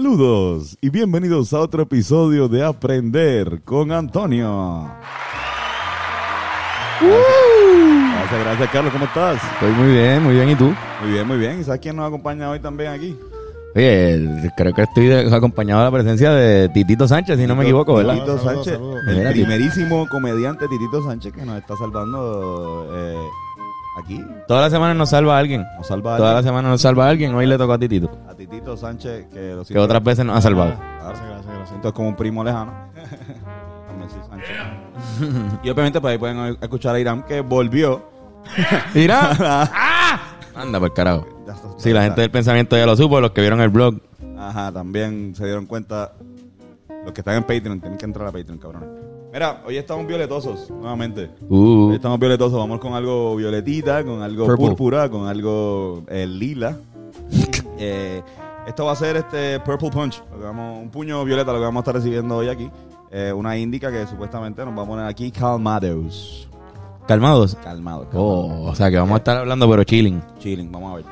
Saludos y bienvenidos a otro episodio de Aprender con Antonio. Gracias, gracias Carlos, ¿cómo estás? Estoy muy bien, muy bien. ¿Y tú? Muy bien, muy bien. ¿Y sabes quién nos acompaña hoy también aquí? Oye, creo que estoy de- acompañado de la presencia de Titito Sánchez, si no me equivoco, ¿verdad? Titito Saludos, Sánchez, saludos. el Mira, primerísimo comediante Titito Sánchez que nos está salvando eh, aquí. Toda la semana nos salva alguien. Nos salva a Toda la alguien. semana nos salva alguien. Hoy le tocó a Titito, a Titito Sánchez que lo que otras veces nos ha salvado. Claro. Gracias, gracias, gracias. Entonces, como un primo lejano. También Sánchez. y obviamente, pues ahí pueden escuchar a Irán que volvió. Mira. ¡Ah! Anda por carajo. Sí, la gente del pensamiento ya lo supo, los que vieron el blog. Ajá, también se dieron cuenta. Los que están en Patreon, tienen que entrar a Patreon, cabrones. Mira, hoy estamos violetosos, nuevamente. Uh, Hoy estamos violetosos, vamos con algo violetita, con algo Purple. púrpura, con algo eh, lila. Eh, esto va a ser este Purple Punch, lo que vamos- un puño violeta, lo que vamos a estar recibiendo hoy aquí. Eh, una índica que supuestamente nos va a poner aquí calmados. calmados. Calmados. calmados. Oh, o sea que vamos a estar hablando, pero chilling. Chilling, vamos a ver.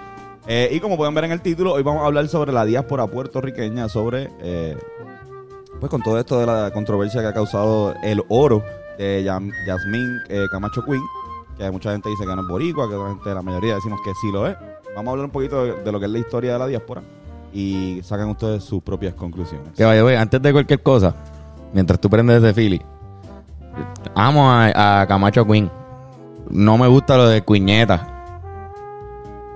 Eh, y como pueden ver en el título, hoy vamos a hablar sobre la diáspora puertorriqueña, sobre, eh, pues con todo esto de la controversia que ha causado el oro de Yasmín eh, Camacho Queen, que mucha gente dice que no es boricua, que otra gente, la mayoría decimos que sí lo es. Vamos a hablar un poquito de, lo que es la historia de la diáspora y sacan ustedes sus propias conclusiones. Que vaya, güey, antes de cualquier cosa, mientras tú prendes ese Philly, amo a, Camacho Queen. No me gusta lo de Cuñeta.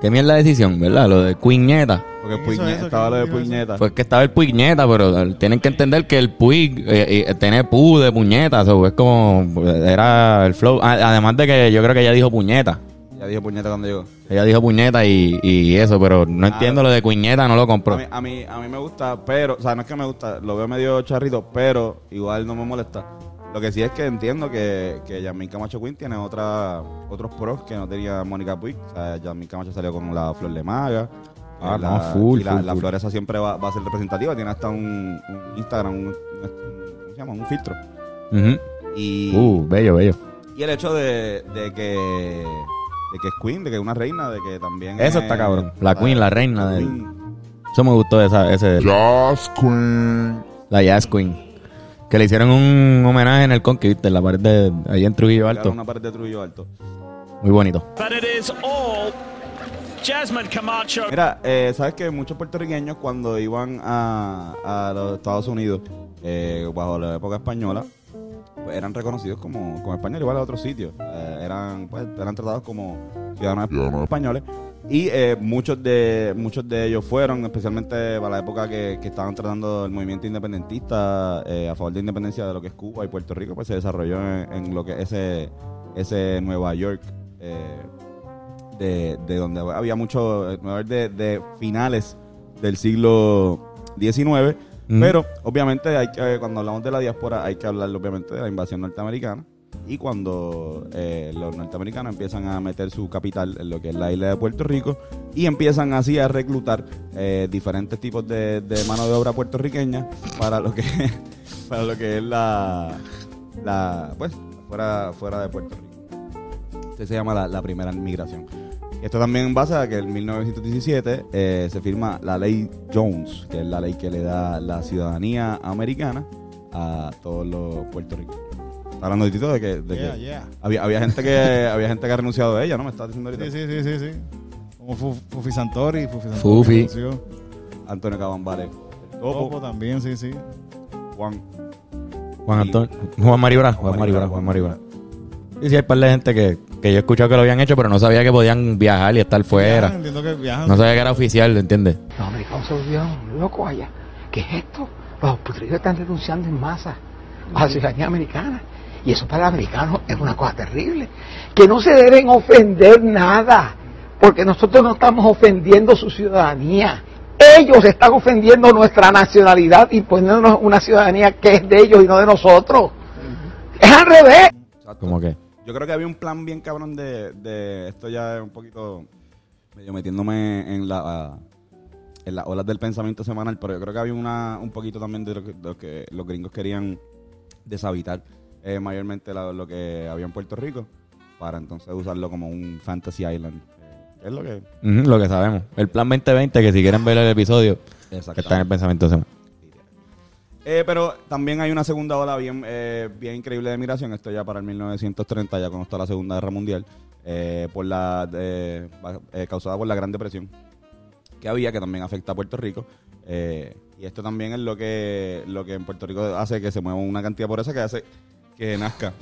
Qué mierda de decisión, ¿verdad? Lo de Cuñeta. Porque estaba lo de puñeta. Pues que estaba el puñeta, pero eh, tienen que entender que el puig eh, eh, tiene pu de puñeta, so, es como era el flow. Además de que yo creo que ella dijo puñeta. Ya dije puñeta cuando llegó. Ella dijo puñeta y, y eso, pero no entiendo lo de cuñeta, no lo A mí, a, mí, a mí me gusta, pero, o sea, no es que me gusta, lo veo medio charrito, pero igual no me molesta. Lo que sí es que entiendo que, que Yasmín Camacho Queen tiene otra, otros pros que no tenía Mónica Puig. O sea, Yasmín Camacho salió con la flor de maga. Ah, Eh, no, la, full, y la, full, la full. flor esa siempre va, va a ser representativa. Tiene hasta un, un Instagram, un, un- ¿cómo se llama? Un filtro. Ujú. Y, Uh, bello, bello. y el hecho de, de que de que es queen, de que es una reina, de que también Eso es- está cabrón. La queen, la reina queen. Eso me gustó esa, ese, Jazz Queen. la Jazz Queen. Que le hicieron un homenaje en el Conquist, en la pared de ahí en Trujillo Claro, Alto. una pared de Trujillo Alto. Muy bonito. But it is all Jasmine Camacho. Mira, eh, sabes que muchos puertorriqueños cuando iban a, los Estados Unidos eh, bajo la época española, pues eran reconocidos como, como españoles, igual a otros sitios. Eh, eran, pues, eran tratados como ciudadanos españoles. Y eh, muchos de muchos de ellos fueron, especialmente para la época que, estaban tratando el movimiento independentista a favor de la independencia de lo que es Cuba y Puerto Rico, pues se desarrolló en, lo que es ese, ese Nueva York. De, de donde había mucho, eh, de, de finales del siglo XIX, pero obviamente hay que, cuando hablamos de la diáspora hay que hablar obviamente de la invasión norteamericana y cuando eh, los norteamericanos empiezan a meter su capital en lo que es la isla de Puerto Rico y empiezan así a reclutar eh, diferentes tipos de, de mano de obra puertorriqueña para lo que para lo que es la, la pues fuera fuera de Puerto Rico. Este se llama la, la primera migración. Esto también en base a que en 1917 eh, se firma la ley Jones, que es la ley que le da la ciudadanía americana a todos los puertorriqueños. Está hablando de Tito de que, de Yeah, que yeah. había, había gente que había gente que ha renunciado a ella, ¿no? Me estás diciendo ahorita. Sí, sí, sí, sí, sí. Como Fu- Fufi Santori, Fufi Santori. Fufi. renunció. Antonio Cabambare. el Topo, Topo también, sí, sí. Juan. Juan Y- Antonio. Juan Maribra. Juan Maribra. Juan Maribra. Sí, sí, hay par de gente que, que yo he escuchado que lo habían hecho, pero no sabía que podían viajar y estar Viajan, fuera. Entiendo que viajan. No sabía que era oficial, ¿entiendes? Los americanos se volvieron locos allá. ¿Qué es esto? Los puertorriqueños están renunciando en masa a la ciudadanía americana. Y eso para el americano es una cosa terrible. Que no se deben ofender nada. Porque nosotros no estamos ofendiendo su ciudadanía. ellos están ofendiendo nuestra nacionalidad y poniéndonos una ciudadanía que es de ellos y no de nosotros. Es al revés. Como que. Yo creo que había un plan bien cabrón de, de esto ya es un poquito medio metiéndome en la en las olas del pensamiento semanal, pero yo creo que había una un poquito también de lo que, de lo que los gringos querían deshabitar eh, mayormente la- lo que había en Puerto Rico para entonces usarlo como un fantasy island. Eh, es lo que lo que sabemos. El plan 2020, que si quieren ver el episodio, que está en el pensamiento de semana. Eh, pero también hay una segunda ola bien, eh, bien increíble de migración. Esto ya para el 1930, ya cuando está la Segunda Guerra Mundial, eh, por la, eh, causada por la Gran Depresión que había, que también afecta a Puerto Rico. Eh, y esto también es lo que, lo que en Puerto Rico hace que se mueva una cantidad por esa que hace que nazca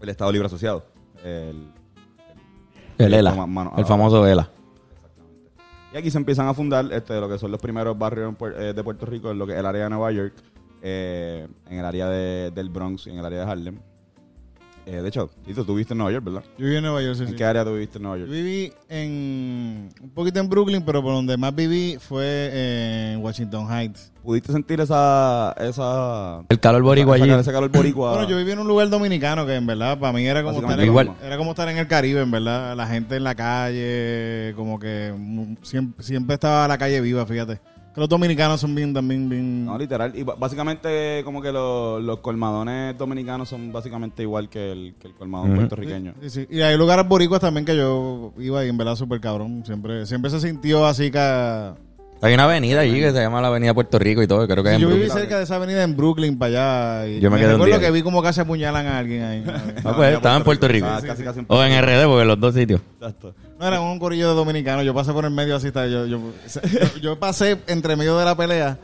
el Estado Libre Asociado. El- El ELA. Mano- El famoso ELA. Y aquí se empiezan a fundar este, lo que son los primeros barrios eh, de Puerto Rico, en lo que el área de Nueva York, eh, en el área de- del Bronx y en el área de Harlem. Eh, de hecho, Tito, tú viviste en Nueva York, ¿verdad? Yo viví en Nueva York, sí, ¿En sí. qué área tú viviste en Nueva Yo York? viví en un poquito en Brooklyn, pero por donde más viví fue en Washington Heights. ¿Pudiste sentir esa... esa El calor boricua esa- allí. Ese calor boricua. Bueno, yo viví en un lugar dominicano que en verdad para mí era como estar en, igual. era como estar en el Caribe, en verdad. La gente en la calle, como que siempre, siempre estaba la calle viva, fíjate. Que los dominicanos son bien también bien No, literal. Y básicamente como que los, los colmadones dominicanos son básicamente igual que el, que el colmadón puertorriqueño. Sí, sí. Y hay lugares boricuas también que yo iba y en verdad súper cabrón. Siempre, siempre se sintió así que... Hay una avenida allí que se llama la Avenida Puerto Rico y todo. Creo que es en yo viví cerca de esa avenida en Brooklyn para allá. Y Yo me quedé un recuerdo día que vi como casi apuñalan a alguien ahí. Ah, pues estaba en Puerto Rico. Ah, casi, casi en O en RD, porque en los dos sitios. Exacto. No, era un corillo de dominicanos. Yo pasé por el medio así. está, Yo, yo, yo, yo pasé entre medio de la pelea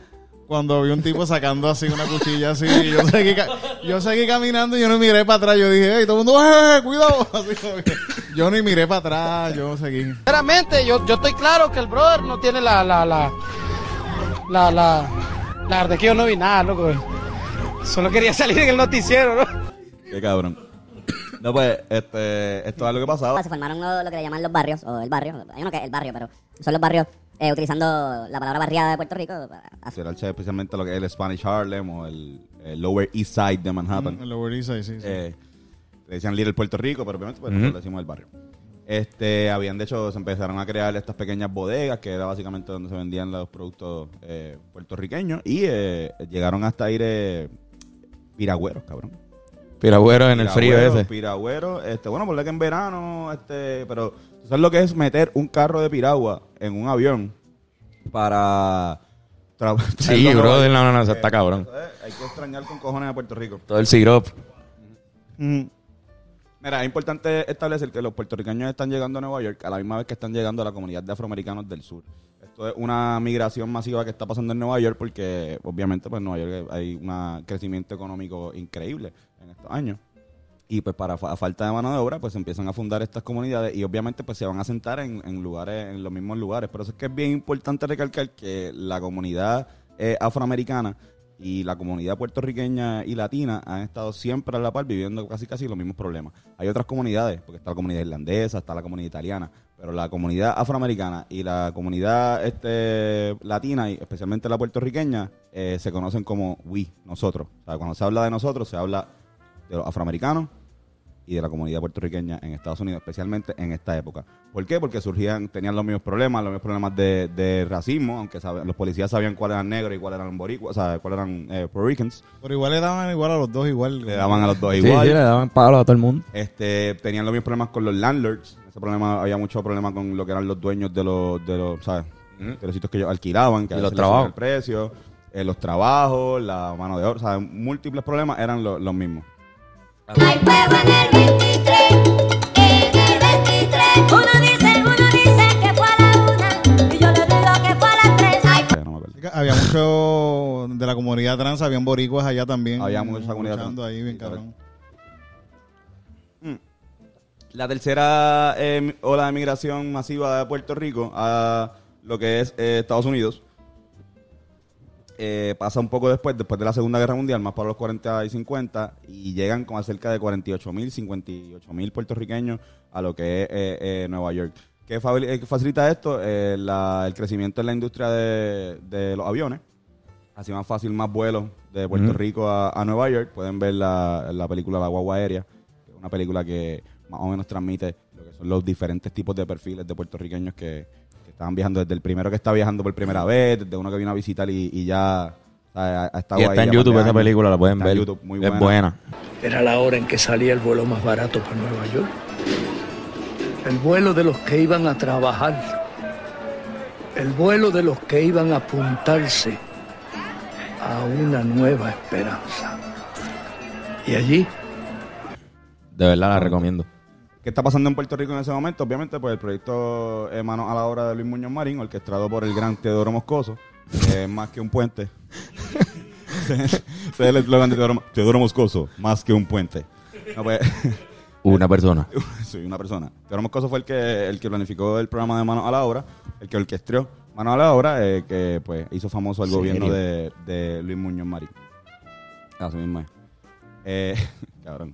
cuando vi un tipo sacando así una cuchilla así. Y yo, seguí, ca- yo seguí caminando y yo no miré para atrás. Yo dije, hey, todo el mundo, ¡eh, cuidado! Así como que yo ni miré para atrás. Yo seguí. Sinceramente, yo, yo estoy claro que el brother no tiene la, la, la, la, la, la verdad es que yo no vi nada, loco. Solo quería salir en el noticiero, ¿no? Qué cabrón. No, pues, este, esto es lo que pasaba. Se formaron lo, lo que le llaman los barrios, o el barrio. Hay uno que es el barrio, pero son los barrios eh, utilizando la palabra barriada de Puerto Rico. Será especialmente lo que es el Spanish Harlem o el, el Lower East Side de Manhattan. En Lower East Side, sí, sí. Eh, le decían Little Puerto Rico, pero obviamente pues, nosotros le decimos el barrio. Este, habían de hecho, se empezaron a crear estas pequeñas bodegas, que era básicamente donde se vendían los productos eh, puertorriqueños, y eh, llegaron hasta ir eh, piragüeros, cabrón. Piragüero en el frío ese. Piragüeros, este, bueno, por que en verano, este, pero ¿tú sabes lo que es meter un carro de piragua en un avión para... Sí, York? no, no, no, está cabrón. Eso es, hay que extrañar con cojones a Puerto Rico. Todo el sirop. Mira, es importante establecer que los puertorriqueños están llegando a Nueva York a la misma vez que están llegando a la comunidad de afroamericanos del sur. Esto es una migración masiva que está pasando en Nueva York porque obviamente pues en Nueva York hay un crecimiento económico increíble en estos años. Y pues para fa- falta de mano de obra pues empiezan a fundar estas comunidades y obviamente pues se van a sentar en, en lugares, en los mismos lugares. Por eso es que es bien importante recalcar que la comunidad eh, afroamericana y la comunidad puertorriqueña y latina han estado siempre a la par viviendo casi casi los mismos problemas. Hay otras comunidades, porque está la comunidad irlandesa, está la comunidad italiana, pero la comunidad afroamericana y la comunidad este latina y especialmente la puertorriqueña eh, se conocen como we, nosotros. O sea, cuando se habla de nosotros se habla de los afroamericanos y de la comunidad puertorriqueña en Estados Unidos, especialmente en esta época. ¿Por qué? Porque surgían, tenían los mismos problemas, los mismos problemas de, de racismo, aunque sabe- los policías sabían cuáles eran negros y cuáles eran boricuas, o sea, cuáles eran eh, Puerto Ricans, Pero igual le daban igual a los dos, igual. le daban a los dos igual. sí, le daban palo a todo el mundo. Este, tenían los mismos problemas con los landlords. Ese problema, había mucho problema con lo que eran los dueños de los, de los, ¿sabes? De los sitios que ellos alquilaban, que Y a los veces trabajos. el precio, eh, los trabajos, la mano de obra, o sea, múltiples problemas eran lo- los mismos. Hay fuego en el 23, en el 23. Uno dice, uno dice que fue a la una, y yo le digo que fue a las tres. Hay no me acuerdo. Había mucho de la comunidad trans, habían boricuas allá también. Había mucha comunidad luchando trans. ahí, bien Literal. cabrón. La tercera eh, ola de migración masiva de Puerto Rico a lo que es eh, Estados Unidos eh, pasa un poco después, después de la Segunda Guerra Mundial, más para los 40 y 50, y llegan con cerca de 48 mil, 58 mil puertorriqueños a lo que es eh, eh, Nueva York. ¿Qué eh, facilita esto? La- el crecimiento en la industria de, de los aviones. Así más fácil, más vuelos de Puerto. Rico a, a Nueva York. Pueden ver la, la película La Guagua Aérea, que es una película que más o menos transmite lo que son los diferentes tipos de perfiles de puertorriqueños que, que estaban viajando. Desde el primero que está viajando por primera vez, desde uno que vino a visitar y, y ya ha, ha estado Y ahí está en YouTube esa película, la pueden Está ver. en YouTube, muy es buena. buena. Era la hora en que salía el vuelo más barato para Nueva York. El vuelo de los que iban a trabajar. El vuelo de los que iban a apuntarse a una nueva esperanza. Y allí De verdad la recomiendo. ¿Qué está pasando en Puerto Rico en ese momento? Obviamente, pues el proyecto eh, Manos a la Obra de Luis Muñoz Marín, orquestado por el gran Teodoro Moscoso, que es más que un puente. Ese ese es el eslogan de Teodoro, Teodoro Moscoso, más que un puente. No, pues, Una persona. soy una persona. Teodoro Moscoso fue el que, el que planificó el programa de Manos a la Obra, el que orquestó Manos a la Obra, eh, que pues hizo famoso al gobierno de, de Luis Muñoz Marín. Así mismo es. Eh, cabrón.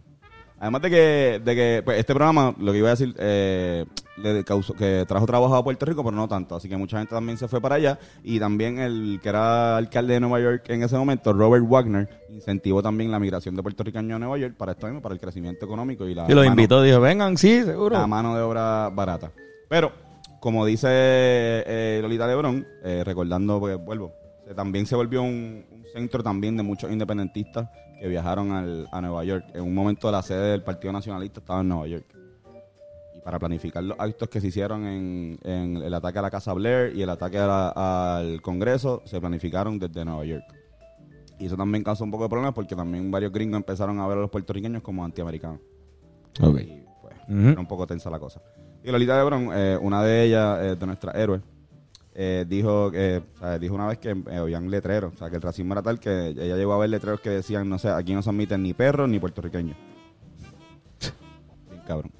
Además de que, de que pues, este programa, lo que iba a decir, eh, le causó, que trajo trabajo a Puerto Rico, pero no tanto. Así que mucha gente también se fue para allá. Y también el que era alcalde de Nueva York en ese momento, Robert Wagner, incentivó también la migración de puertorriqueños a Nueva York para esto mismo, para el crecimiento económico y la Y los mano- invitó, dijo, vengan, sí, seguro. la mano de obra barata. Pero, como dice eh, Lolita Lebrón, eh, recordando, pues vuelvo, también se volvió un, un centro también de muchos independentistas que viajaron al- a Nueva York. En un momento la sede del Partido Nacionalista estaba en Nueva York. Y para planificar los actos que se hicieron en, en el ataque a la Casa Blair y el ataque la- al Congreso, se planificaron desde Nueva York. Y eso también causó un poco de problemas porque también varios gringos empezaron a ver a los puertorriqueños como antiamericanos. Ok. Y pues, era un poco tensa la cosa. Y Lolita Lebron, eh, una de ellas, eh, de nuestras héroes, eh, dijo que dijo una vez que eh, habían letreros, o sea, que el racismo era tal que ella llegó a ver letreros que decían, no sé, aquí no se admiten ni perros ni puertorriqueños. Bien cabrón.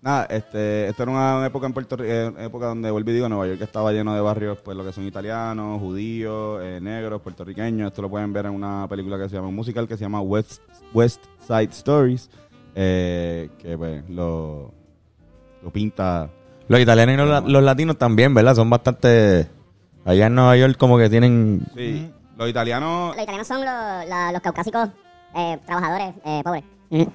Nada, este, esta era una época en Puerto Rico, época donde, vuelvo y digo, Nueva York estaba lleno de barrios, pues lo que son italianos, judíos, eh, negros, puertorriqueños. Esto lo pueden ver en una película que se llama, un musical que se llama West, West Side Stories, eh, que pues lo, lo pinta Los italianos y los, la- los latinos también, ¿verdad? Son bastante... Allá en Nueva York como que tienen... Sí, los italianos. Los italianos son los, la- los caucásicos eh, trabajadores eh, pobres. Este,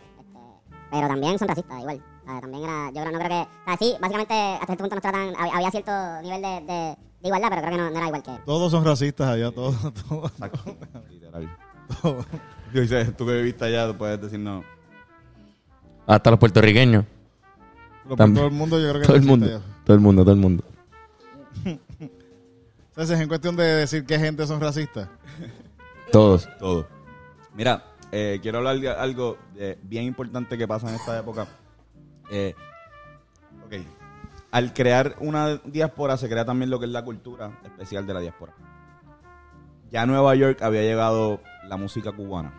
pero también son racistas, igual. Ah, también era, yo creo, no creo que. O sea, sí, básicamente hasta cierto punto nos tratan. hab- Había cierto nivel de, de, de igualdad, pero creo que no, no era igual que. Todos son racistas allá, todos. todos, Exacto, literal. todos. Yo dice, tú que viviste allá, tú puedes decir no. Hasta los puertorriqueños. También. Todo el mundo, yo creo que Todo el mundo. Todo el mundo, todo el mundo. Entonces, en cuestión de decir qué gente son racistas. Todos. Todo. Mira, eh, quiero hablar de algo eh, bien importante que pasa en esta época. Eh, ok. Al crear una diáspora se crea también lo que es la cultura especial de la diáspora. Ya a Nueva York había llegado la música cubana.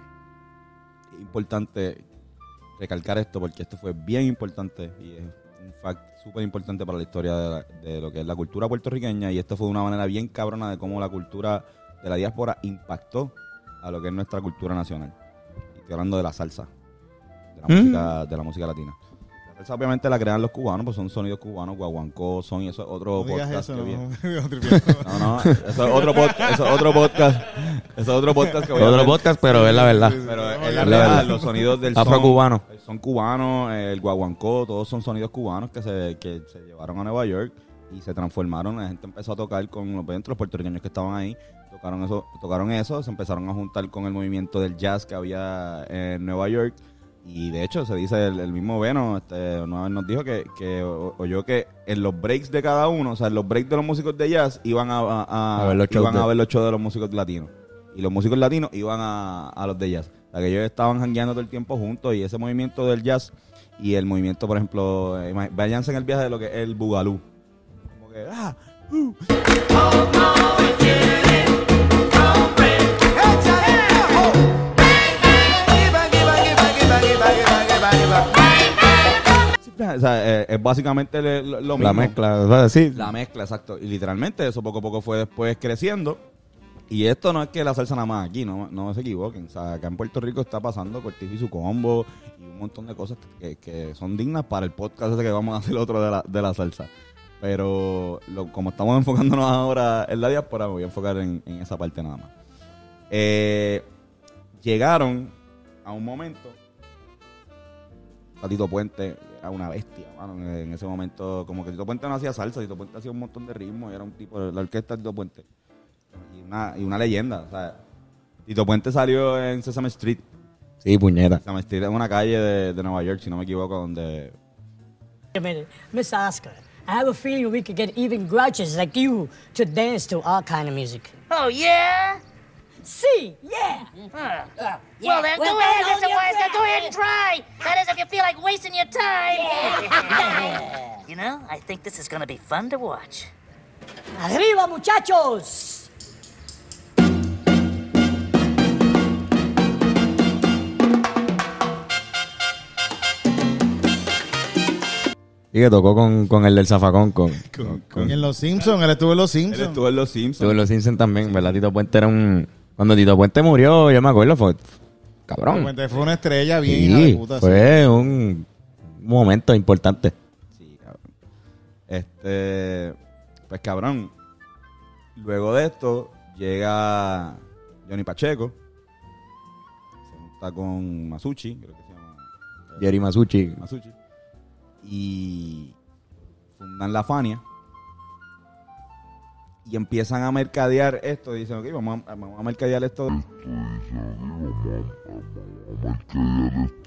Es importante recalcar esto porque esto fue bien importante y es un fact súper importante para la historia de, la- de lo que es la cultura puertorriqueña y esto fue de una manera bien cabrona de cómo la cultura de la diáspora impactó a lo que es nuestra cultura nacional. Y estoy hablando de la salsa, de la, Mm. música, de la música latina. Salsa obviamente la crean los cubanos, pues son sonidos cubanos, guaguancó, son y eso es otro No digas podcast eso, que no. viene. No, no, eso es otro podcast, eso es otro podcast, eso es otro podcast que voy a Otro podcast, pero es la verdad. Pero es la la verdad, verdad. los sonidos del Afro-cubano. son, son cubanos, el guaguancó, todos son sonidos cubanos que se, que se llevaron a Nueva York y se transformaron. La gente empezó a tocar con los, los puertorriqueños que estaban ahí, tocaron eso, tocaron eso, se empezaron a juntar con el movimiento del jazz que había en Nueva York. Y de hecho, se dice, el, el mismo Veno este, una vez nos dijo que, que o- oyó que en los breaks de cada uno, o sea, en los breaks de los músicos de jazz, iban a, a- a- A ver los iban a de- ver los shows de los músicos latinos. Y los músicos latinos iban a, a los de jazz. O sea, que ellos estaban jangueando todo el tiempo juntos y ese movimiento del jazz y el movimiento, por ejemplo, eh, váyanse en el viaje de lo que es el bugalú. Como que, ah, uh. O sea, eh, es básicamente lo, lo mismo. La mezcla, o sea, sí. La mezcla, exacto. Y literalmente eso poco a poco fue después creciendo. Y esto no es que la salsa nada más aquí, no, no se equivoquen. O sea, acá en Puerto Rico está pasando Cortijo y su combo y un montón de cosas que, que son dignas para el podcast ese que vamos a hacer otro de la, de la salsa. Pero lo- como estamos enfocándonos ahora en la diáspora, me voy a enfocar en, en esa parte nada más. Eh, llegaron a un momento. a Tito Puente era una bestia, mano, en, ese momento. Como que Tito Puente no hacía salsa, Tito Puente hacía un montón de ritmos, y era un tipo de la orquesta de Tito Puente. Y una, y una leyenda, o sea, Tito Puente salió en Sesame Street. Sí, puñeta. Sesame Street es una calle de, de Nueva York, si no me equivoco, donde Wait a minute, Miss Oscar. I have a feeling we could get even grouches like you to dance to our kind of music. Oh, yeah? See, yeah. well, then, well, go ahead, hold Mr. Wesker. Go ahead and try. That is, if you feel like wasting your time. you know, I think this is going to be fun to watch. Arriba, muchachos. Y que tocó con, con el del zafacón, con, Y en Los Simpsons, él estuvo en Los él Simpsons. estuvo en Los Simpsons. Tuvo los Simpsons también, ¿verdad? Tito Puente era un... Cuando Tito Puente murió, yo me acuerdo, fue... Cabrón. Puente Fue una estrella bien hija de Sí, puta. sí. fue un momento importante. Sí, cabrón. Este, pues cabrón. Luego de esto llega Johnny Pacheco. Se junta con Masucci, creo que se llama. Jerry Masucci. Masucci. Y fundan la Fania. Y empiezan a mercadear esto. Dicen, ok, vamos a, vamos a mercadear esto.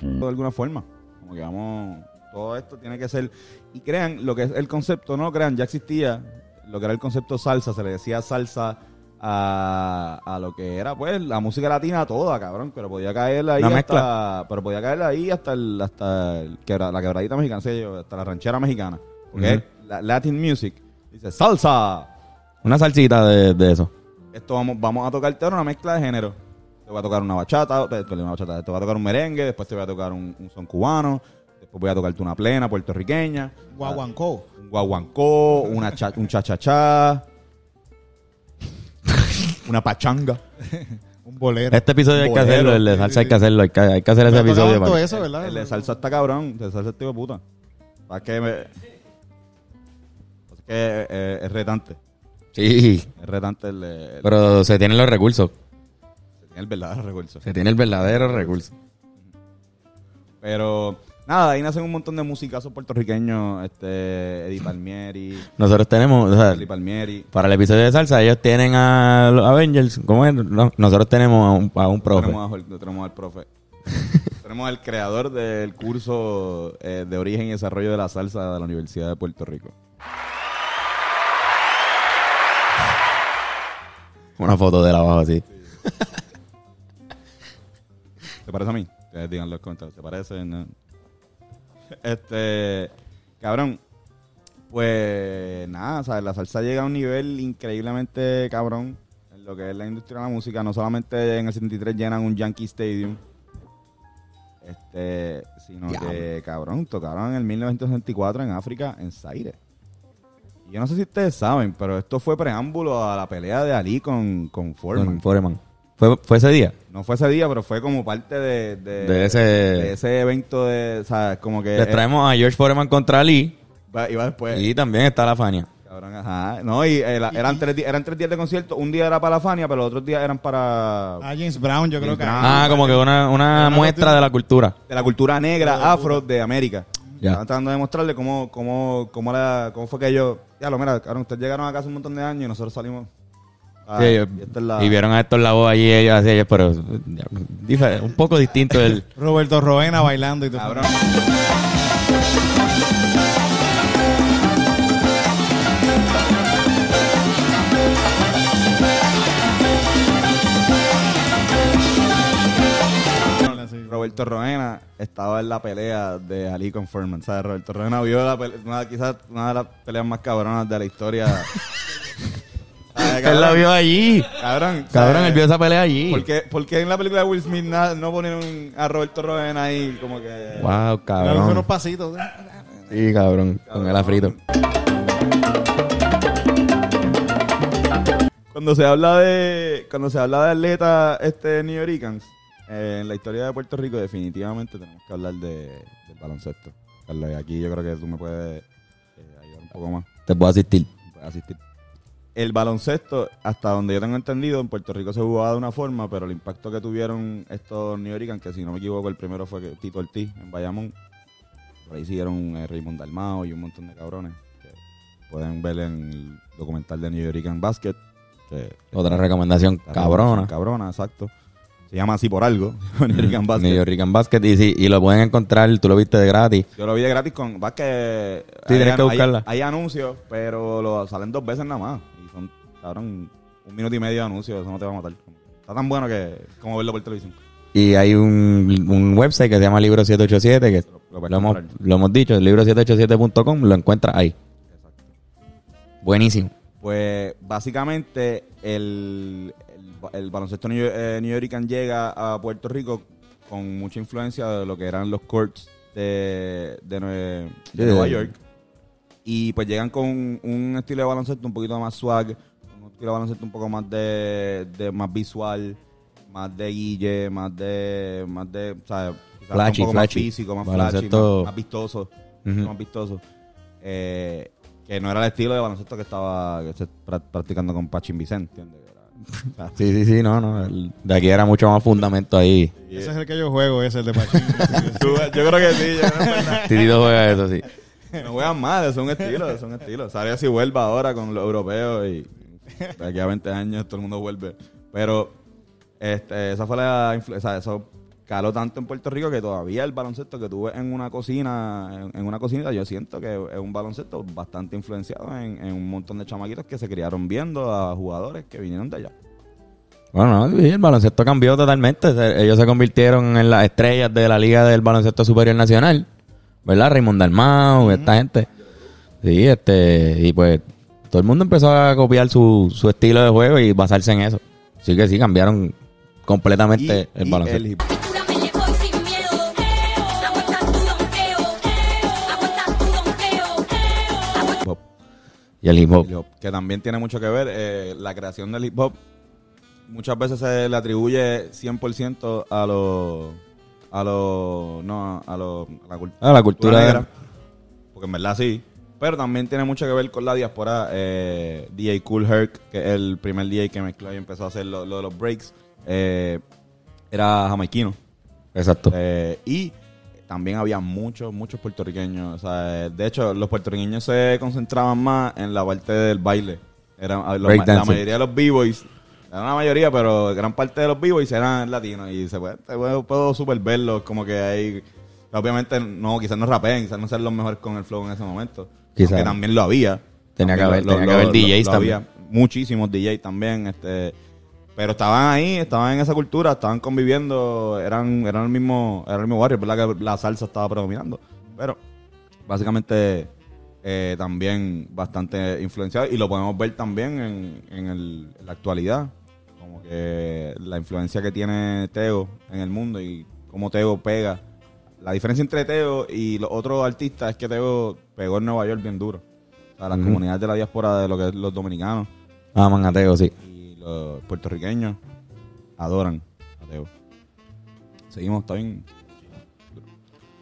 De alguna forma. Como que vamos. Todo esto tiene que ser. Y crean lo que es el concepto, no crean, ya existía. Lo que era el concepto salsa. Se le decía salsa a, a lo que era, pues, la música latina toda, cabrón. Pero podía caer ahí hasta. Pero podía caer ahí hasta, el, hasta el quebra- la quebradita mexicana, hasta la ranchera mexicana. Porque la- Latin music. Dice salsa. Una salsita de, de eso. Esto vamos, vamos a tocarte ahora una mezcla de género. Te voy a tocar una bachata, te, te- una bachata, te voy a tocar un merengue, después te voy a tocar un, un son cubano, después voy a tocarte una plena puertorriqueña, Guaguancó. un guaguancó, una cha- un cha-cha-cha, una pachanga. Un bolero. Este episodio hay que hacerlo, el de salsa hay que hacerlo, hay que, hay que hacer ese episodio. todo eso, ¿verdad? El de salsa está cabrón, de salsa hijo de puta. ¿Para qué me...? Es que eh, es retante, Sí, es retante el, el, pero se tienen los recursos, el verdadero recuerdo. se tiene el verdadero recurso. Pero nada, ahí nacen un montón de musicazos puertorriqueños, este, Eddie Palmieri, Nosotros tenemos, o sea, Eddie Palmieri. para el episodio de salsa, ellos tienen a los Avengers, ¿cómo es? No, nosotros tenemos a un, a un profe. Tenemos, a Jorge- tenemos al profe. tenemos al creador del curso eh, de origen y desarrollo de la salsa de la Universidad de Puerto Rico. Una foto de él abajo así. ¿Te parece a mí? Ustedes digan en los comentarios. ¿Te parece? No. Este, cabrón. Pues nada, ¿sabes? La salsa llega a un nivel increíblemente cabrón en lo que es la industria de la música. No solamente en el 73 llenan un Yankee Stadium, este, sino que, cabrón, tocaron en el 1964 en África, en Zaire. Y yo no sé si ustedes saben, pero esto fue preámbulo a la pelea de Ali con, con Foreman. Con Foreman. ¿Fue, ¿Fue ese día? No fue ese día, pero fue como parte de, de, De ese- de ese evento de, ¿sabes? Como que... Les traemos a George Foreman contra Lee va- iba después. y también está la Fania. Cabrón, ajá. No, y eh, la- eran, tres, di- eran tres días de concierto. Un día era para la Fania, pero los otros días eran para... Ah, James Brown, yo creo que. Brown. Ah, como que una, una Una muestra de la cultura. de la cultura negra, afro de América. Ya. Estaban tratando de demostrarle cómo, cómo, cómo, era- cómo fue que ellos... Ya lo, mira, cabrón, ustedes llegaron acá hace un montón de años y nosotros salimos... Ah, Sí, ellos- y esta es la- Y vieron a estos la voz allí, ellos así, ellos, pero ya, un poco distinto el... Roberto Roena bailando y todo. Cabrón. Roberto Roena estaba en la pelea de Ali con Furman. ¿Sabes? Roberto Roena vio la pele- una, quizás una de las peleas más cabronas de la historia. ¿Sabes, Él la vio allí. Cabrón. Cabrón, ¿sabes? él vio esa pelea allí. ¿Por qué, por qué en la película de Will Smith na- no ponen a Roberto Roena ahí como que... Wow, Dale unos cabrón. pasitos. Sí, cabrón, con el afrito. Cuando se habla de cuando se habla de atletas este New Yorkers, eh, en la historia de Puerto Rico definitivamente tenemos que hablar de, del baloncesto. Carlos, y aquí yo creo que tú me puedes eh, ayudar un poco más. Te puedo asistir. puede asistir. El baloncesto, hasta donde yo tengo entendido, en Puerto Rico se jugaba de una forma, pero el impacto que tuvieron estos New York, que si no me equivoco, el primero fue Tito Ortiz en Bayamón. Por ahí siguieron eh, Raymond Dalmao y un montón de cabrones que pueden ver en el documental de New York Basket. Que Otra recomendación cabrona. Cabrona, exacto. Se llama así por algo, New York Basket. New York Basket. Y, sí, y lo pueden encontrar, tú lo viste de gratis. Yo lo vi de gratis con. Sí, tienes que buscarla. Hay, anuncios, pero lo salen dos veces nada más. Y son, cabrón, un minuto y medio de anuncios. Eso no te va a matar. Está tan bueno que. Como verlo por televisión. Y hay un, un website que se llama Libro 787, que lo puedes lo hemos, lo hemos dicho, libro787.com, lo encuentras ahí. Buenísimo. Pues básicamente el, el, baloncesto new, eh, New llega a Puerto Rico con mucha influencia de lo que eran los courts de, de, Nue- de Sí, Nueva York. Y pues llegan con un estilo de baloncesto un poquito más swag, un estilo de baloncesto un poco más de, de más visual, más de guille, más de, más de, o sea, Flashy, un poco más físico, más flashy, más, más vistoso, más vistoso. Eh, que no era el estilo de baloncesto que estaba que se pra- practicando con Pachín Vicente, ¿entiendes? Sí, sí, sí, no, no. el- de aquí era mucho más fundamento ahí. Ese es el que yo juego, ese el de Pachín. yo creo que sí, yo. Titito juega eso, sí. No juegan mal, es un estilo, es un estilo. Sabría si vuelve ahora con los europeos y de aquí a 20 años todo el mundo vuelve. Pero este, esa fue la influencia, eso caló tanto en Puerto Rico que todavía el baloncesto que tuve en una cocina, en, en una cocina, yo siento que es un baloncesto bastante influenciado en, en un montón de chamaquitos que se criaron viendo a jugadores que vinieron de allá. Bueno, no, el baloncesto cambió totalmente. Se- Ellos se convirtieron en las estrellas de la Liga del Baloncesto Superior Nacional. ¿Verdad? Raymond Dalmau, esta gente. Sí, este, y pues todo el mundo empezó a copiar su, su estilo de juego y basarse en eso. Así que sí, cambiaron completamente Y- el baloncesto. el Y el hip hop. hip hop, que también tiene mucho que ver. eh, la creación del hip hop muchas veces se le atribuye 100% a los a los no a los a la, A la cultura de- porque en verdad sí pero también tiene mucho que ver con la diáspora eh, DJ Cool Herc que es el primer DJ que mezcló y empezó a hacer lo, lo de los breaks eh, era jamaiquino Exacto. eh, y también había muchos, muchos puertorriqueños. O sea, de hecho, los puertorriqueños se concentraban más en la parte del baile. Era, los- la mayoría de los b-boys, era una mayoría, pero gran parte de los b-boys eran latinos. Y se puede, puedo, puedo super verlos como que hay... Obviamente, no, quizás no rapeen, quizás no sean los mejores con el flow en ese momento. Quizás. Que también lo había. Tenía que haber- tenía que haber DJs también. había. Muchísimos DJs también. este pero estaban ahí, estaban en esa cultura, estaban conviviendo, eran, eran el mismo, era el mismo barrio, verdad que la salsa estaba predominando. Pero básicamente eh, también bastante influenciado y lo podemos ver también en, en, el- en la actualidad. Como que la influencia que tiene Teo en el mundo y cómo Teo pega. La diferencia entre Teo y los otros artistas es que Teo pegó en Nueva York bien duro. O sea, las comunidades de la diáspora de lo que es los dominicanos Aman a Teo, sí. Los puertorriqueños adoran a Teo. Seguimos, está bien.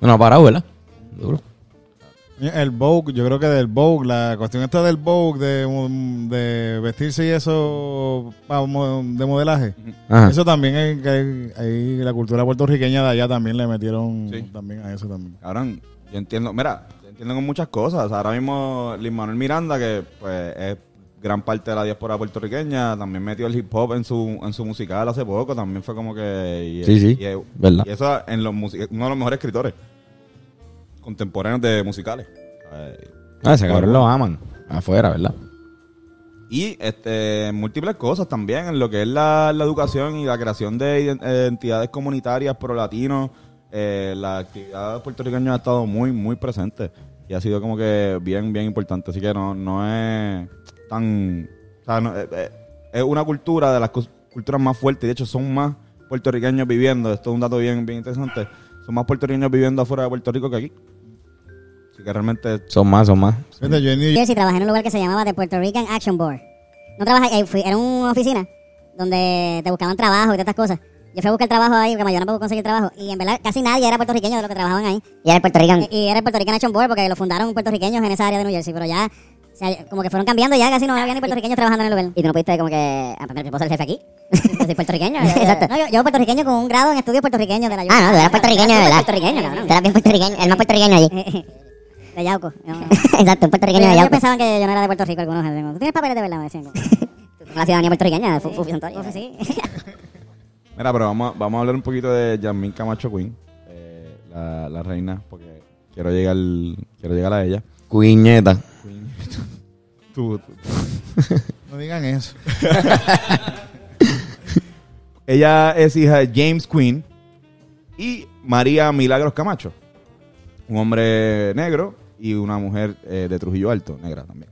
No ha parado, ¿verdad? Duro. El Vogue, yo creo que del Vogue, la cuestión esta del Vogue, de, de vestirse y eso de modelaje, Ajá. eso también es que hay- ahí la cultura puertorriqueña de allá también le metieron Sí. también a eso también. Cabrón, yo entiendo, mira, yo entiendo con muchas cosas. O sea, ahora mismo Lin Manuel Miranda, que pues es gran parte de la diáspora puertorriqueña, también metió el hip hop en su, en su musical hace poco, también fue como que... y- Sí, sí, y- verdad. Y eso en los uno de los mejores escritores contemporáneos de musicales. Eh, Ah, ese cabrón lo aman. Afuera, ¿verdad? Y este, múltiples cosas también en lo que es la, la educación y la creación de entidades comunitarias pro latinos. Eh, la actividad puertorriqueña ha estado muy, muy presente y ha sido como que bien, bien importante. Así que no, no es tan. O sea, no- eh, eh, es una cultura de las culturas más fuertes. De hecho, son más puertorriqueños viviendo. Esto es un dato bien, bien interesante. Son más puertorriqueños viviendo afuera de Puerto Rico que aquí. Así que realmente. Son más, son más. Fíjate, yo en New Jersey trabajé en un lugar que se llamaba The Puerto Rican Action Board. No trabajé, eh, fui- era una oficina donde te buscaban trabajo y todas estas cosas. Yo fui a buscar trabajo ahí porque yo no puedo conseguir trabajo. Y en verdad casi nadie era puertorriqueño de los que trabajaban ahí. Y era el Puerto Rican. Y, y era el Puerto Rican Action Board porque lo fundaron puertorriqueños en esa área de New Jersey. Pero ya O sea, como que fueron cambiando ya, casi no había ni puertorriqueños trabajando en el lugar. Y tú no pudiste como que... Ah, pues, ser el jefe aquí. Yo soy puertorriqueño. Exacto. No, yo, yo puertorriqueño con un grado en estudios puertorriqueños de la Ah, no, tú eras puertorriqueño de verdad. puertorriqueño, cabrón. Tú eras bien puertorriqueño, el más puertorriqueño allí. De Yauco. Yo- Exacto, un puertorriqueño de Ellos Yauco. pensaban que yo no era de Puerto Rico algunos. decían, ¿Tú tienes papeles de verdad? Me decían. como, "Tú con la ciudadanía puertorriqueña, Fu- Fufi Santorio. Sí. Mira, pero vamos, a- vamos a hablar un poquito de Yasmín Camacho Queen, eh, la, la reina, porque quiero llegar, quiero llegar a ella. Cuiñeta. Tú- tú- No digan eso. Ella es hija de James Queen y María Milagros Camacho, un hombre negro y una mujer eh, de Trujillo Alto, negra también.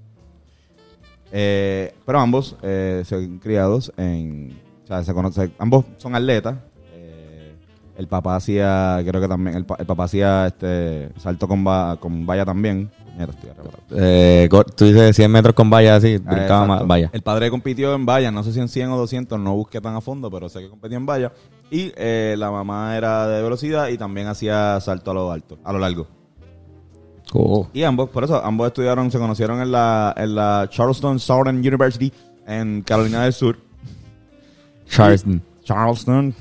Eh, pero ambos eh, son criados en, o sea, se conoce, ambos son atletas. Eh, el papá hacía, creo que también, el, pa- el papá hacía este salto con, va- con valla también. Puñeta, estoy. Eh, tú dices 100 metros con valla así, Ah, brincaba más valla. El padre compitió en valla, no sé si en 100 o 200, no busqué tan a fondo, pero sé que competía en valla. Y eh, la mamá era de velocidad y también hacía salto a lo alto, a lo largo. Oh. Y ambos, por eso, ambos estudiaron, se conocieron en la, en la Charleston Southern University en Carolina del Sur. Charleston. Charleston.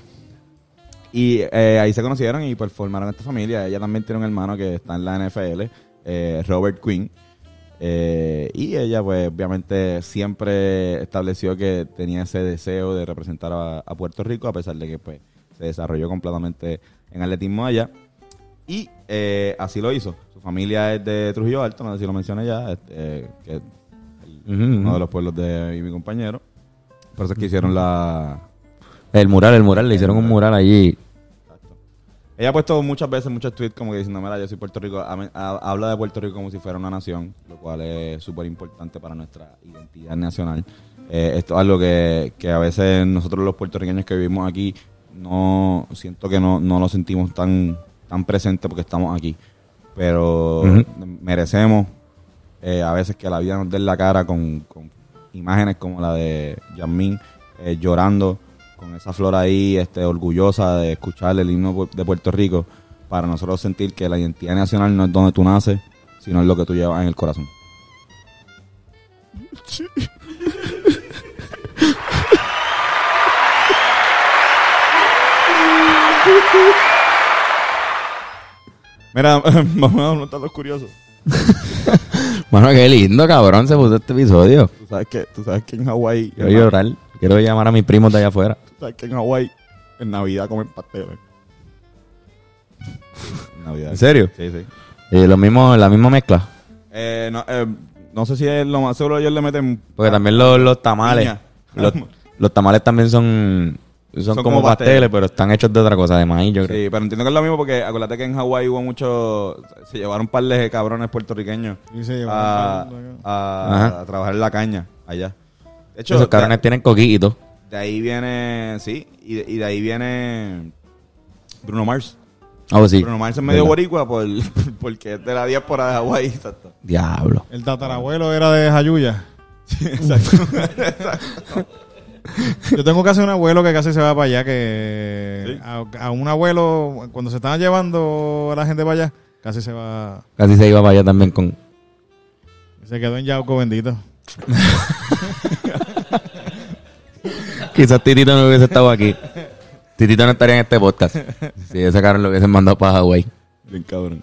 Y eh, ahí se conocieron y pues formaron esta familia. Ella también tiene un hermano que está en la NFL, eh, Robert Quinn. Eh, y ella, pues, obviamente siempre estableció que tenía ese deseo de representar a, a Puerto Rico, a pesar de que, pues, se desarrolló completamente en atletismo allá. Y eh, así lo hizo. Su familia es de Trujillo Alto, no sé si lo mencioné ya, este, eh, que es el- uno de los pueblos de mi compañero. Por eso es que hicieron la, El mural, el mural, le hicieron un mural allí. Ella ha puesto muchas veces muchos tweets como que diciendo, mira, yo soy Puerto Rico, ha- habla de Puerto Rico como si fuera una nación, lo cual es súper importante para nuestra identidad nacional. Eh, esto es algo que, que a veces nosotros los puertorriqueños que vivimos aquí, no siento que no, no lo sentimos tan, tan presente porque estamos aquí. Pero merecemos eh, a veces que la vida nos dé la cara con, con imágenes como la de Yasmín eh, llorando con esa flor ahí, este, orgullosa de escuchar el himno de Puerto Rico, para nosotros sentir que la identidad nacional no es donde tú naces, sino es lo que tú llevas en el corazón. Mira, vamos a notar los curiosos. Mano, qué lindo, cabrón, se puso este episodio. Tú sabes que, tú sabes que en Hawái, llorar. Quiero llamar a mis primos de allá afuera. sabes que en Hawái, en Navidad comen pasteles. En Navidad. ¿En serio? Sí, sí. Y lo mismo, la misma mezcla. Eh, no, eh, no sé si es lo más seguro ellos le meten Porque también los, los tamales. Los, los tamales también son, son, Son como, como pasteles, pasteles. pero están hechos de otra cosa, de maíz, yo creo. Sí, pero entiendo que es lo mismo porque acuérdate que en Hawái hubo mucho. Se llevaron un par de cabrones puertorriqueños Y se llevaron a, a- a trabajar en la caña allá. De hecho, Esos cabrones de, tienen coquitos. de ahí viene. Sí, y de, y de ahí viene Bruno Mars. Ah, pues sí. Bruno Mars es medio ¿Verdad? boricua por, porque es de la diáspora de Hawái. Exacto. Diablo. El tatarabuelo era de Jayuya. Exacto. Yo tengo casi un abuelo que casi se va para allá, que a, a un abuelo, cuando se estaban llevando a la gente para allá, casi se va, Casi se iba para allá también con... se quedó en Yauco bendito. Quizás Titito no hubiese estado aquí. Titito no estaría en este podcast. Si ese cabrón lo hubiesen mandado para Hawái. Bien cabrón.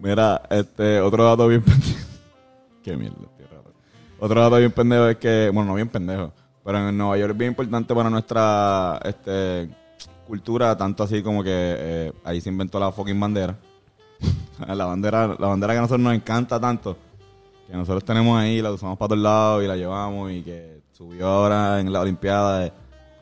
Mira, este, otro dato bien pendejo. Qué mierda, tío, raro. Otro dato bien pendejo es que, bueno, no bien pendejo, pero en Nueva York es bien importante para nuestra este, cultura, tanto así como que eh, ahí se inventó la fucking bandera. la bandera. La bandera que a nosotros nos encanta tanto, que nosotros tenemos ahí, la usamos para todos lados y la llevamos y que subió ahora en la Olimpiada de-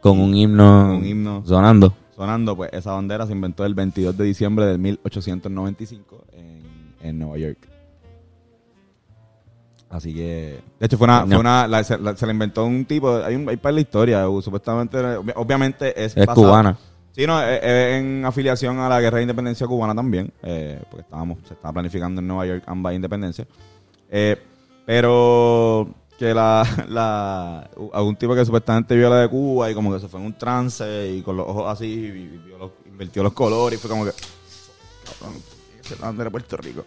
Con un himno, Con un himno. sonando. sonando, pues esa bandera se inventó el 22 de diciembre de 1895 en, en Nueva York. Así que, de hecho, fue una, fue una la- se, la, se la inventó un tipo, hay un hay par de historia, supuestamente, obvi- obviamente es, Es cubana. Sí, no, es, es en afiliación a la guerra de independencia cubana también, eh, porque estábamos, se estaba planificando en Nueva York ambas independencias. Eh, pero que la, la a un tipo que supuestamente vio la de Cuba y como que se fue en un trance y con los ojos así y, los- invirtió los colores y fue como que cabrón, es bandera de Puerto Rico.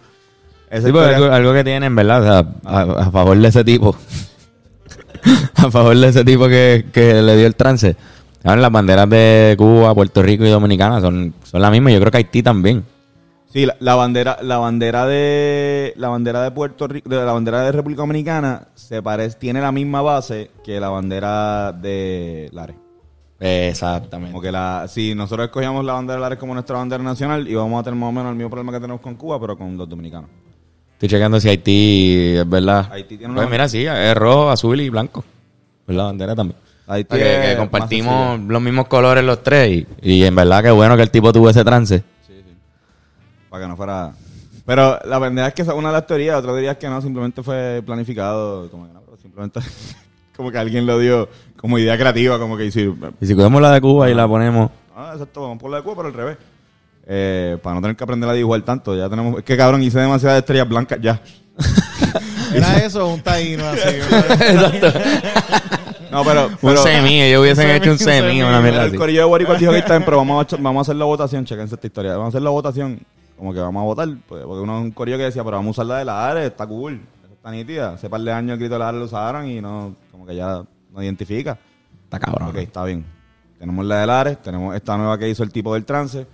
Porque historia- algo, algo que tienen, ¿verdad? O sea, a, a favor de ese tipo. a favor de ese tipo que, que le dio el trance. Ahora, las banderas de Cuba, Puerto Rico y Dominicana son, son las mismas. Yo creo que Haití también. Sí, la, la bandera, la bandera de la bandera de Puerto Rico, de la bandera de República Dominicana se parece, tiene la misma base que la bandera de Lares. Exactamente. Como que la, si nosotros escogíamos la bandera de Lares como nuestra bandera nacional, íbamos a tener más o menos el mismo problema que tenemos con Cuba, pero con los dominicanos. Estoy checando si Haití es verdad. Haití tiene una Pues mira, sí, es rojo, azul y blanco. Pues la bandera también. Haití que, es compartimos los mismos colores los tres. Y, y en verdad que bueno que el tipo tuvo ese trance. Para que no fuera. Pero la pendeja es que esa es una de las teorías, otra teoría es que no, simplemente fue planificado. Como que no, pero simplemente. como que alguien lo dio como idea creativa, como que decir. Y si cogemos la de Cuba y la ponemos... Ah, exacto, vamos por la de Cuba, pero al revés. Eh, para no tener que aprender a dibujar tanto, ya tenemos. Es que cabrón, hice demasiadas estrellas blancas ya. ¿Era eso un taíno así? Exacto. No, pero. Un semillo, ellos hubiesen Un hecho un semillo, un semillo, semillo. una mierda El así. corillo de Guarico dijo que está bien, pero vamos a, vamos a hacer la votación, chequense esta historia. Vamos a hacer la votación, como que vamos a votar, pues, porque uno es un corillo que decía, pero vamos a usar la de la Ares, está cool, está nítida. Hace par de años el grito de la Ares lo usaron y no, como que ya no identifica. Está cabrón. Ok, está bien. Tenemos la de Lares, tenemos esta nueva que hizo el tipo del trance.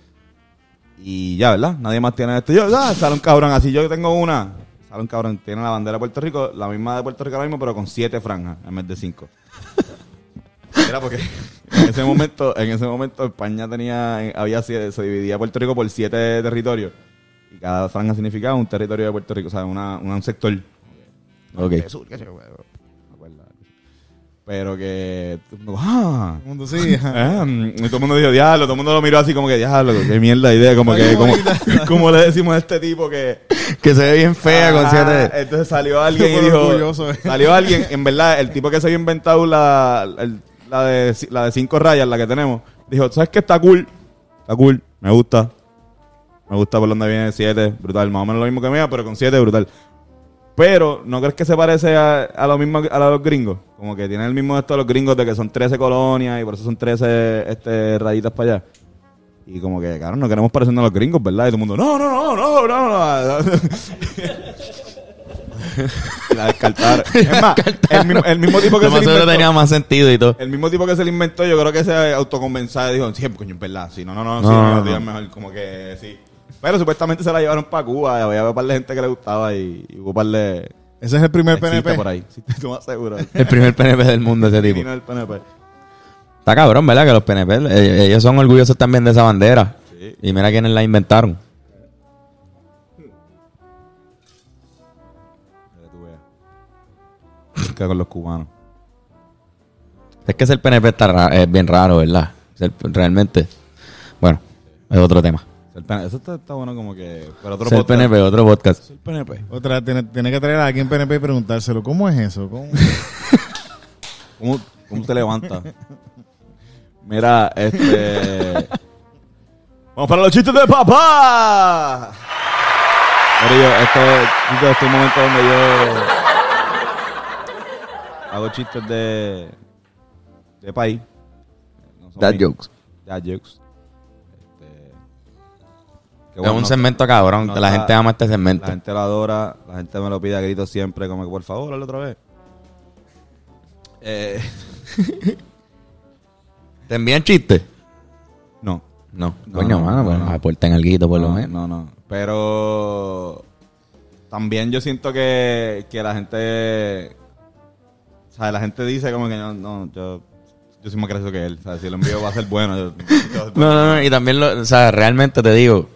Y ya, ¿verdad? Nadie más tiene esto. Yo, ah, sale un cabrón así. Yo tengo una. Sale un cabrón. Tiene la bandera de Puerto Rico, la misma de Puerto Rico ahora mismo, pero con siete franjas en vez de cinco. Era porque en ese momento, en ese momento España tenía, había se dividía Puerto Rico por siete territorios. Y cada franja significaba un territorio de Puerto Rico, o sea, una, una- un sector. Ok. De sur, qué sé yo, bueno, no me acuerdo. Pero que. todo el mundo, ¡Ah! El mundo sí. Ah, mm, y todo el mundo dijo, diablo, todo el mundo lo miró así como que, diablo, qué mierda de idea, como que, como, como le decimos a este tipo que... Que se ve bien fea con siete... Entonces salió alguien y dijo, orgulloso, eh. salió alguien, en verdad, el tipo que se había inventado la, el- la, de, la de cinco rayas, la que tenemos, dijo, ¿sabes qué? Está cool, está cool, me gusta, me gusta por donde viene siete, brutal, más o menos lo mismo que mía, pero con siete, brutal. Pero, ¿no crees que se parece a, a lo mismo a los gringos? Como que tienen el mismo esto de los gringos de que son 13 colonias y por eso son 13 este, rayitas para allá. Y como que, claro, no queremos parecernos a los gringos, ¿verdad? Y todo el mundo, no, no, no, no, no, no. la descartaron. Es más, el mismo, el mismo tipo que Lo se más le inventó, tenía más sentido y todo. el mismo tipo que se le inventó, yo creo que se autoconvenció y dijo, sí, coño, es verdad, sí, no, no, no, No, no, no, no, mejor, como que sí. Pero supuestamente se la llevaron para Cuba, había un par de gente que le gustaba y, y hubo un par de... Ese es el primer PNP. por ahí, más seguro. El primer PNP del mundo ese tipo. El PNP. Está cabrón, ¿verdad? Que los PNP, eh, ellos son orgullosos también de esa bandera. Sí. Y mira quiénes la inventaron. Con los cubanos. Es que ser PNP está ra- es bien raro, ¿verdad? Ser- realmente. Bueno, es otro tema. PNP, Eso está, está bueno como que... Pero otro Ser podcast. PNP, otro podcast. El PNP. Otra, tiene, tiene que traer a alguien PNP y preguntárselo, ¿cómo es eso? ¿Cómo? ¿Cómo, cómo te levantas? Mira, este. Vamos para los chistes de papá. Corillo, este, este es un momento donde yo hago chistes de de país. No son Dad míos. jokes. Dad jokes. Este, que Es un no- segmento cabrón. no que la está- gente ama este segmento. La gente lo adora, la gente me lo pide a gritos siempre, como que por favor, hazlo otra vez. Eh, ¿Te envían chistes? no. No. No, Coño, no, mano, no, pues no. aporten algo por lo no, menos. No, no. Pero también yo siento que, que la gente. O sea, la gente dice como que no, no yo, yo soy más gracioso que él. O sea, si el envío va a ser bueno. yo- yo- No, no, no, y también, lo, o sea, realmente te digo,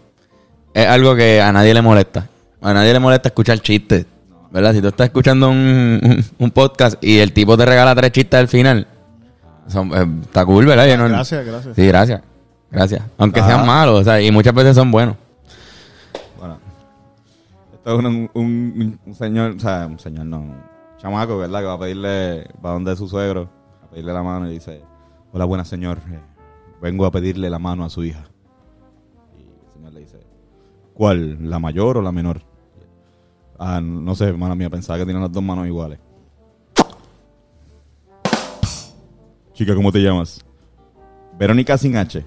es algo que a nadie le molesta. A nadie le molesta escuchar chistes, ¿verdad? Si tú estás escuchando un, un- un podcast y el tipo te regala tres chistes al final, son- eh, está cool, ¿verdad? Yo no- Gracias, gracias. Sí, gracias. Gracias. Aunque Ah. sean malos, o sea, y muchas veces son buenos. Bueno. Esto es un, un- un señor, o sea, un señor no, chamaco, ¿verdad? Que va a pedirle, va donde su suegro, a pedirle la mano y dice, hola, buena señor, eh, vengo a pedirle la mano a su hija. Y el señor le dice, ¿cuál? ¿La mayor o la menor? Ah, no sé, hermana mía, pensaba que tenían las dos manos iguales. Chica, ¿cómo te llamas? Verónica sin H.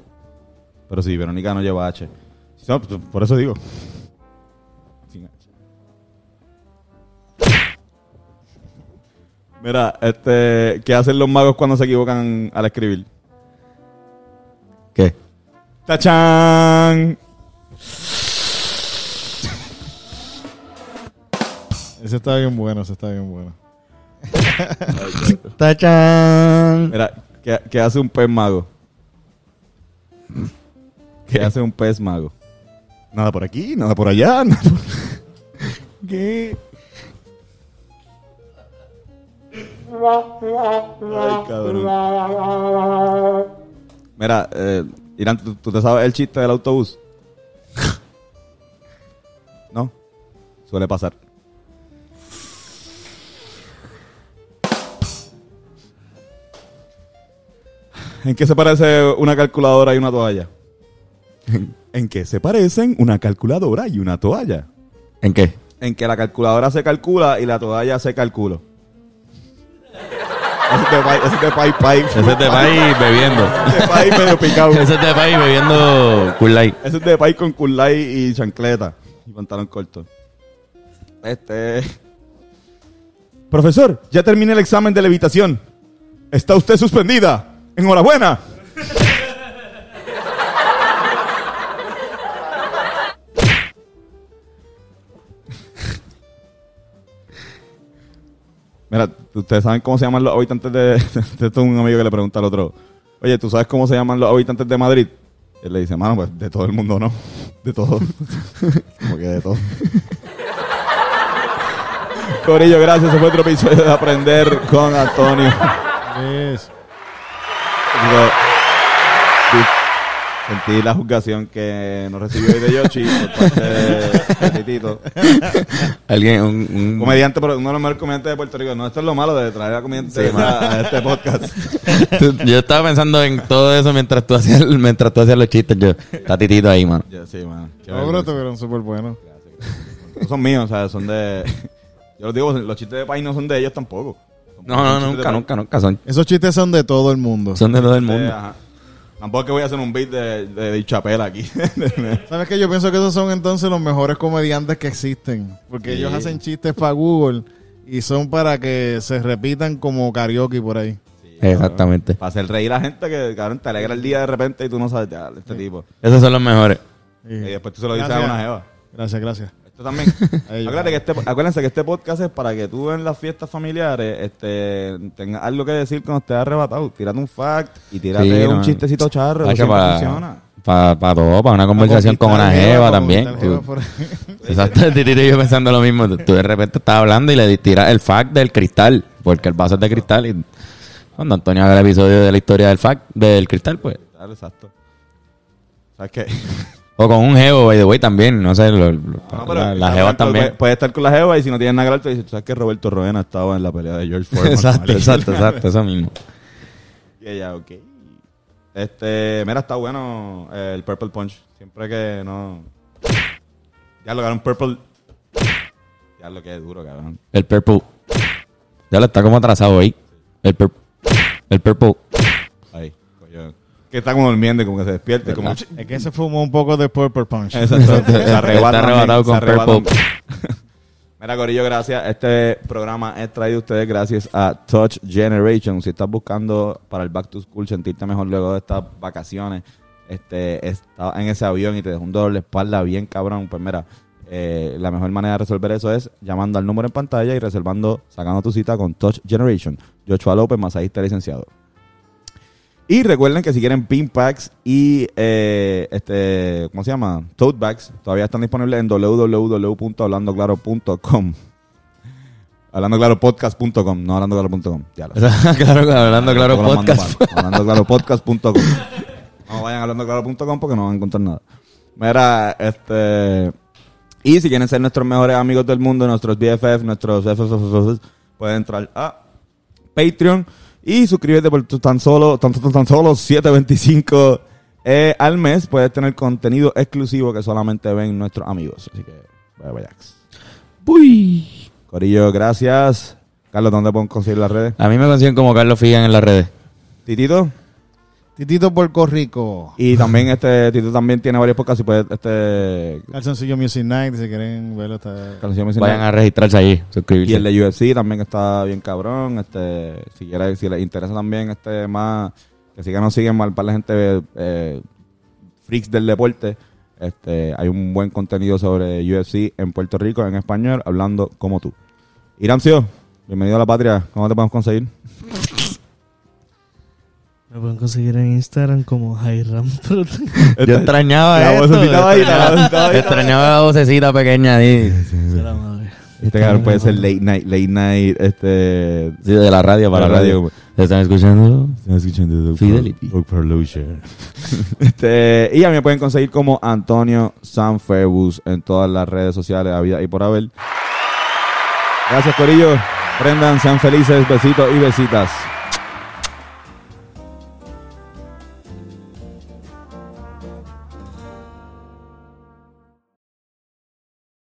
Pero sí, Verónica no lleva H. Pues, por eso digo. Mira, este, ¿qué hacen los magos cuando se equivocan al escribir? ¿Qué? ¡Tachán! Ese está bien bueno, ese está bien bueno. ¡Tachán! Mira, ¿qué, qué hace un pez mago? ¿Qué hace un pez mago? Nada por aquí, nada por allá. nada por- ¿Qué? Ay, cabrón. Mira, eh, Irán, ¿tú, tú te sabes el chiste del autobús? ¿No? Suele pasar. ¿En qué se parece una calculadora y una toalla? ¿En qué se parecen una calculadora y una toalla? ¿En qué? En que la calculadora se calcula y la toalla se calcula. Ese es de pai, pai, pai. Ese es de país bebiendo. Ese es de pai medio picado. Ese es de país bebiendo Cool Light. Ese es de pai con culay y chancleta. Y pantalón corto. Este... Profesor, ya terminé el examen de levitación. Está usted suspendida. Enhorabuena. Mira, ustedes saben cómo se llaman los habitantes de. Esto es un amigo que le pregunta al otro. Oye, ¿tú sabes cómo se llaman los habitantes de Madrid? Él le dice, mano, pues de todo el mundo, ¿no? De todo. Como que de todo. Corillo, gracias. Ese fue otro episodio de Aprender con Antonio. Yes. Sentí la juzgación que nos recibió hoy de Yoshi por parte de, Titito. Alguien, un, un- Comediante, pero uno de los mejores comediantes de Puerto Rico. No, esto es lo malo de traer a comediantes Sí, a, a este podcast. Tú- Yo estaba pensando en todo eso mientras tú hacías, mientras tú hacías los chistes. Yo, está titito ahí, mano. Sí, man. No, pero estuvieron súper buenos. No son míos, o sea, son de... Yo los digo, los chistes de país no son de ellos tampoco. Son No, no, nunca, nunca, nunca son. Esos chistes son de todo el mundo. Son de todo el mundo. ajá. Tampoco es que voy a hacer un beat de, de, de Chapela aquí. ¿Sabes qué? Yo pienso que esos son entonces los mejores comediantes que existen. Porque Sí. ellos hacen chistes para Google y son para que se repitan como karaoke por ahí. Exactamente. Para hacer reír a la gente que, cabrón, te alegra el día de repente y tú no sabes, ya, este tipo. Esos son los mejores. Y después tú se lo dices Gracias. a una jeva. Gracias, gracias. Esto también. Acuérdate que este, acuérdense que este podcast es para que tú en las fiestas familiares este, tengas algo que decir cuando estés arrebatado. Tírate un fact y tírate Sí, un no. chistecito charro. eso para, funciona. para, para todo, para una conversación con una jeva también. Exacto, y yo pensando lo mismo. Tú, de repente estás hablando y le tiras el fact del cristal, porque el vaso es de cristal. Y cuando Antonio haga el episodio de la historia del fact del cristal, pues. Claro, exacto. ¿Sabes qué? O con un geo, by the way, también. No sé, lo- lo- No, la- jevas ejemplo, también. Puede, puede estar con la jeva y si no tienes nada que dices, ¿tú sabes que Roberto Roena estaba en la pelea de George Foreman? Exacto, exacto, exacto, eso mismo. Y ella, ok. Este, mira, está bueno eh, el Purple Punch. Siempre que no... Ya lo un Purple... Ya lo que es duro, cabrón. El purple. Ya lo está como atrasado ahí. El purple. El purple. Ahí, coño. Que está como durmiendo y como que se despierte. Como... Es que se fumó un poco de Purple Punch. Exacto. Se Está arrebata arrebatado también, con Purple. Mira, Corillo, gracias. Este programa es traído a ustedes gracias a Touch Generation. Si estás buscando para el Back to School sentirte mejor luego de estas vacaciones, este, estaba en ese avión y te dejó un dolor de espalda bien cabrón, pues mira, eh, la mejor manera de resolver eso es llamando al número en pantalla y reservando, sacando tu cita con Touch Generation. Joshua López, masajista licenciado. Y recuerden que si quieren pin packs y eh, este, ¿cómo se llama? Tote bags, todavía están disponibles en www.hablandoclaro.com. Hablandoclaropodcast.com, no hablandoclaro.com. Ya lo sé. claro, hablando claro, Tampoco lo mando podcast. mal. Hablandoclaropodcast.com. No vayan a hablandoclaro.com porque no van a encontrar nada. Mira, este. Y si quieren ser nuestros mejores amigos del mundo, nuestros BFF, nuestros FFF, pueden entrar a Patreon y suscríbete por tu- tan solo, tan, tan, tan solo 7.25 eh, al mes. Puedes tener contenido exclusivo que solamente ven nuestros amigos. Así que, vaya, vaya. Uy. Corillo, gracias. Carlos, ¿dónde pueden conseguir las redes? A mí me consiguen como Carlos Figan en las redes. Titito, Titito Puerto Rico. Y también este Tito también tiene varios podcasts y puede este Calzoncillo Music Night, si quieren verlo, está... canción musical. Vayan a registrarse allí, suscribirse. Y el de UFC también está bien cabrón. Este, si quiere, si les interesa también este más, que sigan nos siguen mal para la gente eh, freaks del deporte. Este, hay un buen contenido sobre UFC en Puerto Rico en español, hablando como tú. Iramcio, bienvenido a la patria. ¿Cómo te podemos conseguir? Me pueden conseguir en Instagram como Hiram Yo extrañaba La esto, vocecita bajita, la extrañaba- vocecita bajita. extrañaba la vocecita pequeña ahí. Este cabrón puede ser late night, late night, este... Sí, de la radio para la radio. ¿Están escuchando? Están escuchando Fidelity. este, y a mí me pueden conseguir como Antonio Sanfebus en todas las redes sociales, a vida y por haber. Gracias, Corillo. Prendan, sean felices, besitos y besitas.